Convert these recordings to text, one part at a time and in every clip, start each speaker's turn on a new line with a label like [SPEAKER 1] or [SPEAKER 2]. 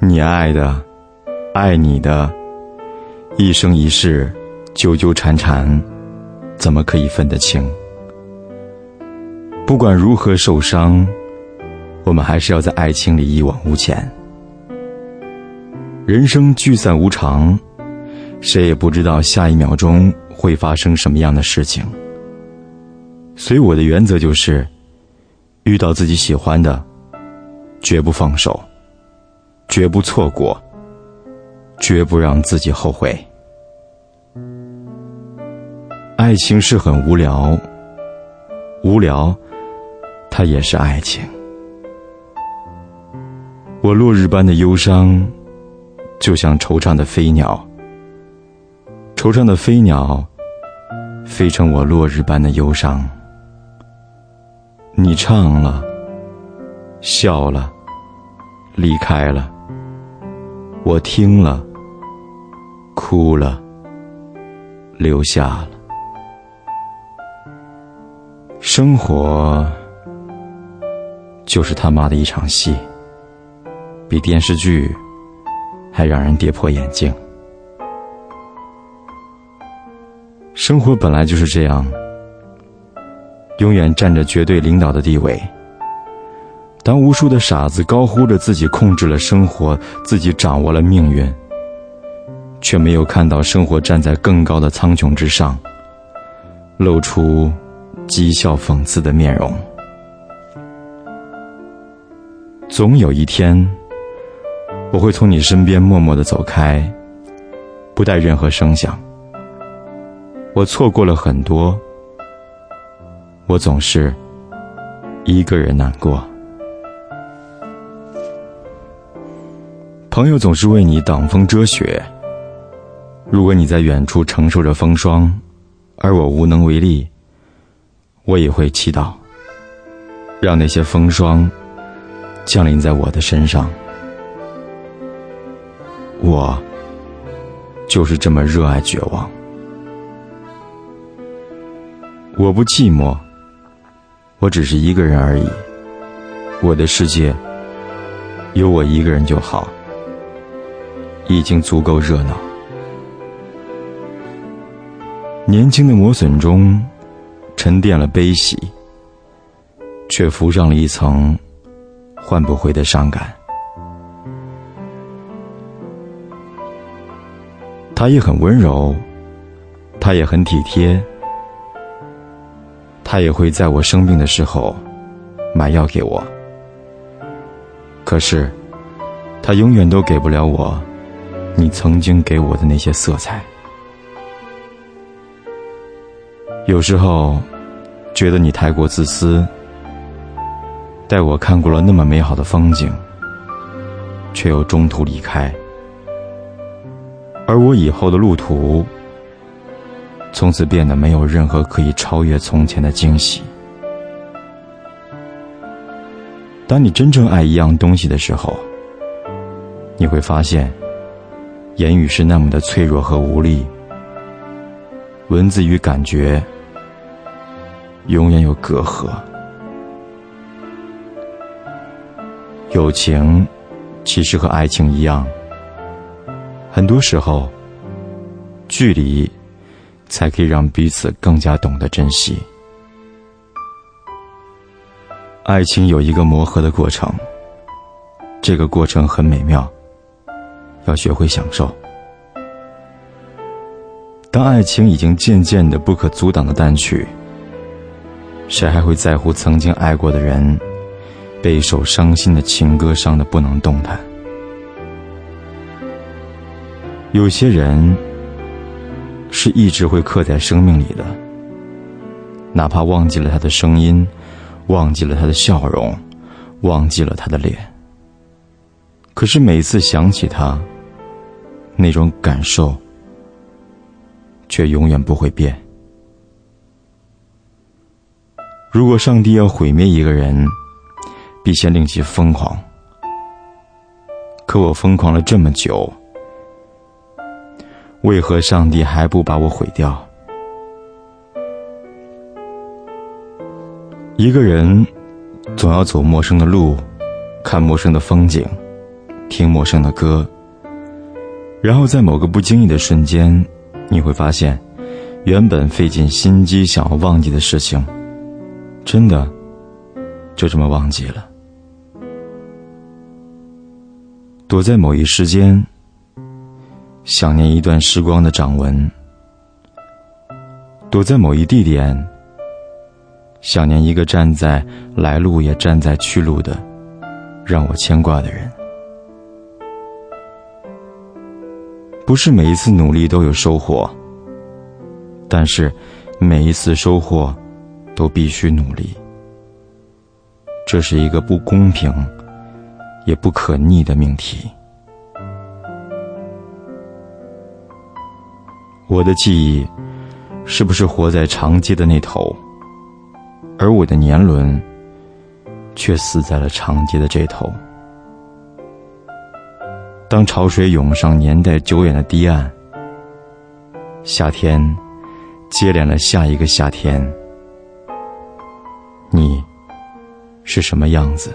[SPEAKER 1] 你爱的，爱你的，一生一世，纠纠缠缠，怎么可以分得清？不管如何受伤，我们还是要在爱情里一往无前。人生聚散无常，谁也不知道下一秒钟会发生什么样的事情。所以我的原则就是，遇到自己喜欢的，绝不放手。绝不错过，绝不让自己后悔。爱情是很无聊，无聊，它也是爱情。我落日般的忧伤，就像惆怅的飞鸟。惆怅的飞鸟，飞成我落日般的忧伤。你唱了，笑了，离开了。我听了，哭了，留下了。生活就是他妈的一场戏，比电视剧还让人跌破眼镜。生活本来就是这样，永远占着绝对领导的地位。当无数的傻子高呼着自己控制了生活，自己掌握了命运，却没有看到生活站在更高的苍穹之上，露出讥笑讽刺的面容。总有一天，我会从你身边默默的走开，不带任何声响。我错过了很多，我总是一个人难过。朋友总是为你挡风遮雪。如果你在远处承受着风霜，而我无能为力，我也会祈祷，让那些风霜降临在我的身上。我就是这么热爱绝望。我不寂寞，我只是一个人而已。我的世界有我一个人就好。已经足够热闹。年轻的磨损中，沉淀了悲喜，却浮上了一层换不回的伤感。他也很温柔，他也很体贴，他也会在我生病的时候买药给我。可是，他永远都给不了我。你曾经给我的那些色彩，有时候觉得你太过自私，带我看过了那么美好的风景，却又中途离开，而我以后的路途，从此变得没有任何可以超越从前的惊喜。当你真正爱一样东西的时候，你会发现。言语是那么的脆弱和无力，文字与感觉永远有隔阂。友情其实和爱情一样，很多时候，距离才可以让彼此更加懂得珍惜。爱情有一个磨合的过程，这个过程很美妙。要学会享受。当爱情已经渐渐的不可阻挡的淡去，谁还会在乎曾经爱过的人被一首伤心的情歌伤得不能动弹？有些人是一直会刻在生命里的，哪怕忘记了他的声音，忘记了他的笑容，忘记了他的脸，可是每次想起他。那种感受，却永远不会变。如果上帝要毁灭一个人，必先令其疯狂。可我疯狂了这么久，为何上帝还不把我毁掉？一个人总要走陌生的路，看陌生的风景，听陌生的歌，然后在某个不经意的瞬间，你会发现，原本费尽心机想要忘记的事情，真的就这么忘记了。躲在某一时间，想念一段时光的掌纹；躲在某一地点，想念一个站在来路也站在去路的，让我牵挂的人。不是每一次努力都有收获，但是每一次收获都必须努力。这是一个不公平。也不可逆的命题。我的记忆是不是活在长街的那头，而我的年轮却死在了长街的这头？当潮水涌上年代久远的堤岸，夏天接连了下一个夏天，你是什么样子？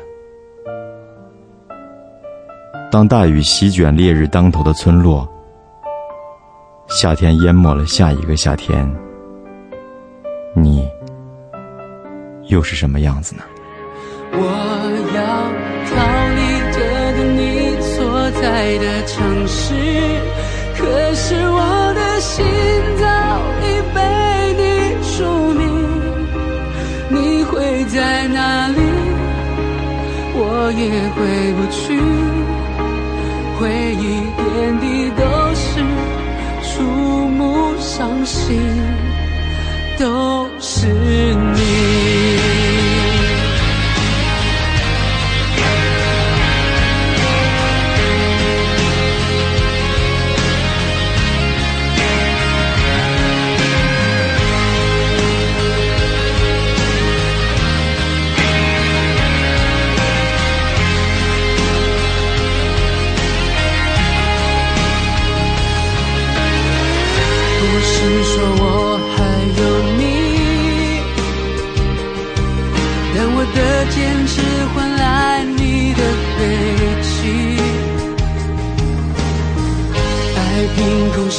[SPEAKER 1] 当大雨席卷烈日当头的村落，夏天淹没了下一个夏天，你又是什么样子呢？
[SPEAKER 2] 我爱的城市，可是我的心早已被你署名。你会在哪里？我也回不去。回忆点滴都是触目伤心，都是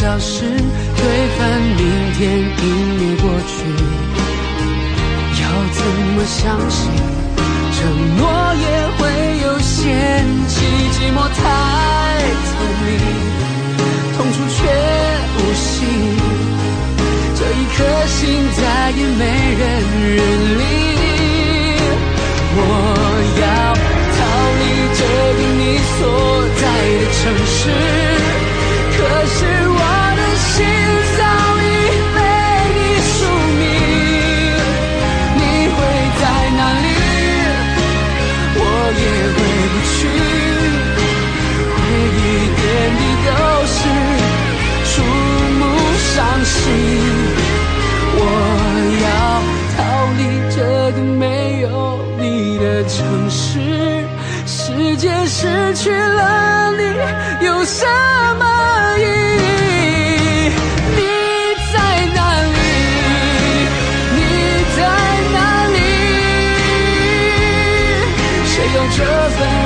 [SPEAKER 2] 消失，推翻明天，泯灭过去。要怎么相信，承诺也会有限期？寂寞太聪明，痛处却无心。这一颗心再也没人认领。我要逃离这个你所在的城市，可是起，我要逃离这个没有你的城市。世界失去了你，有什么意义？你在哪里？你在哪里？谁有这份？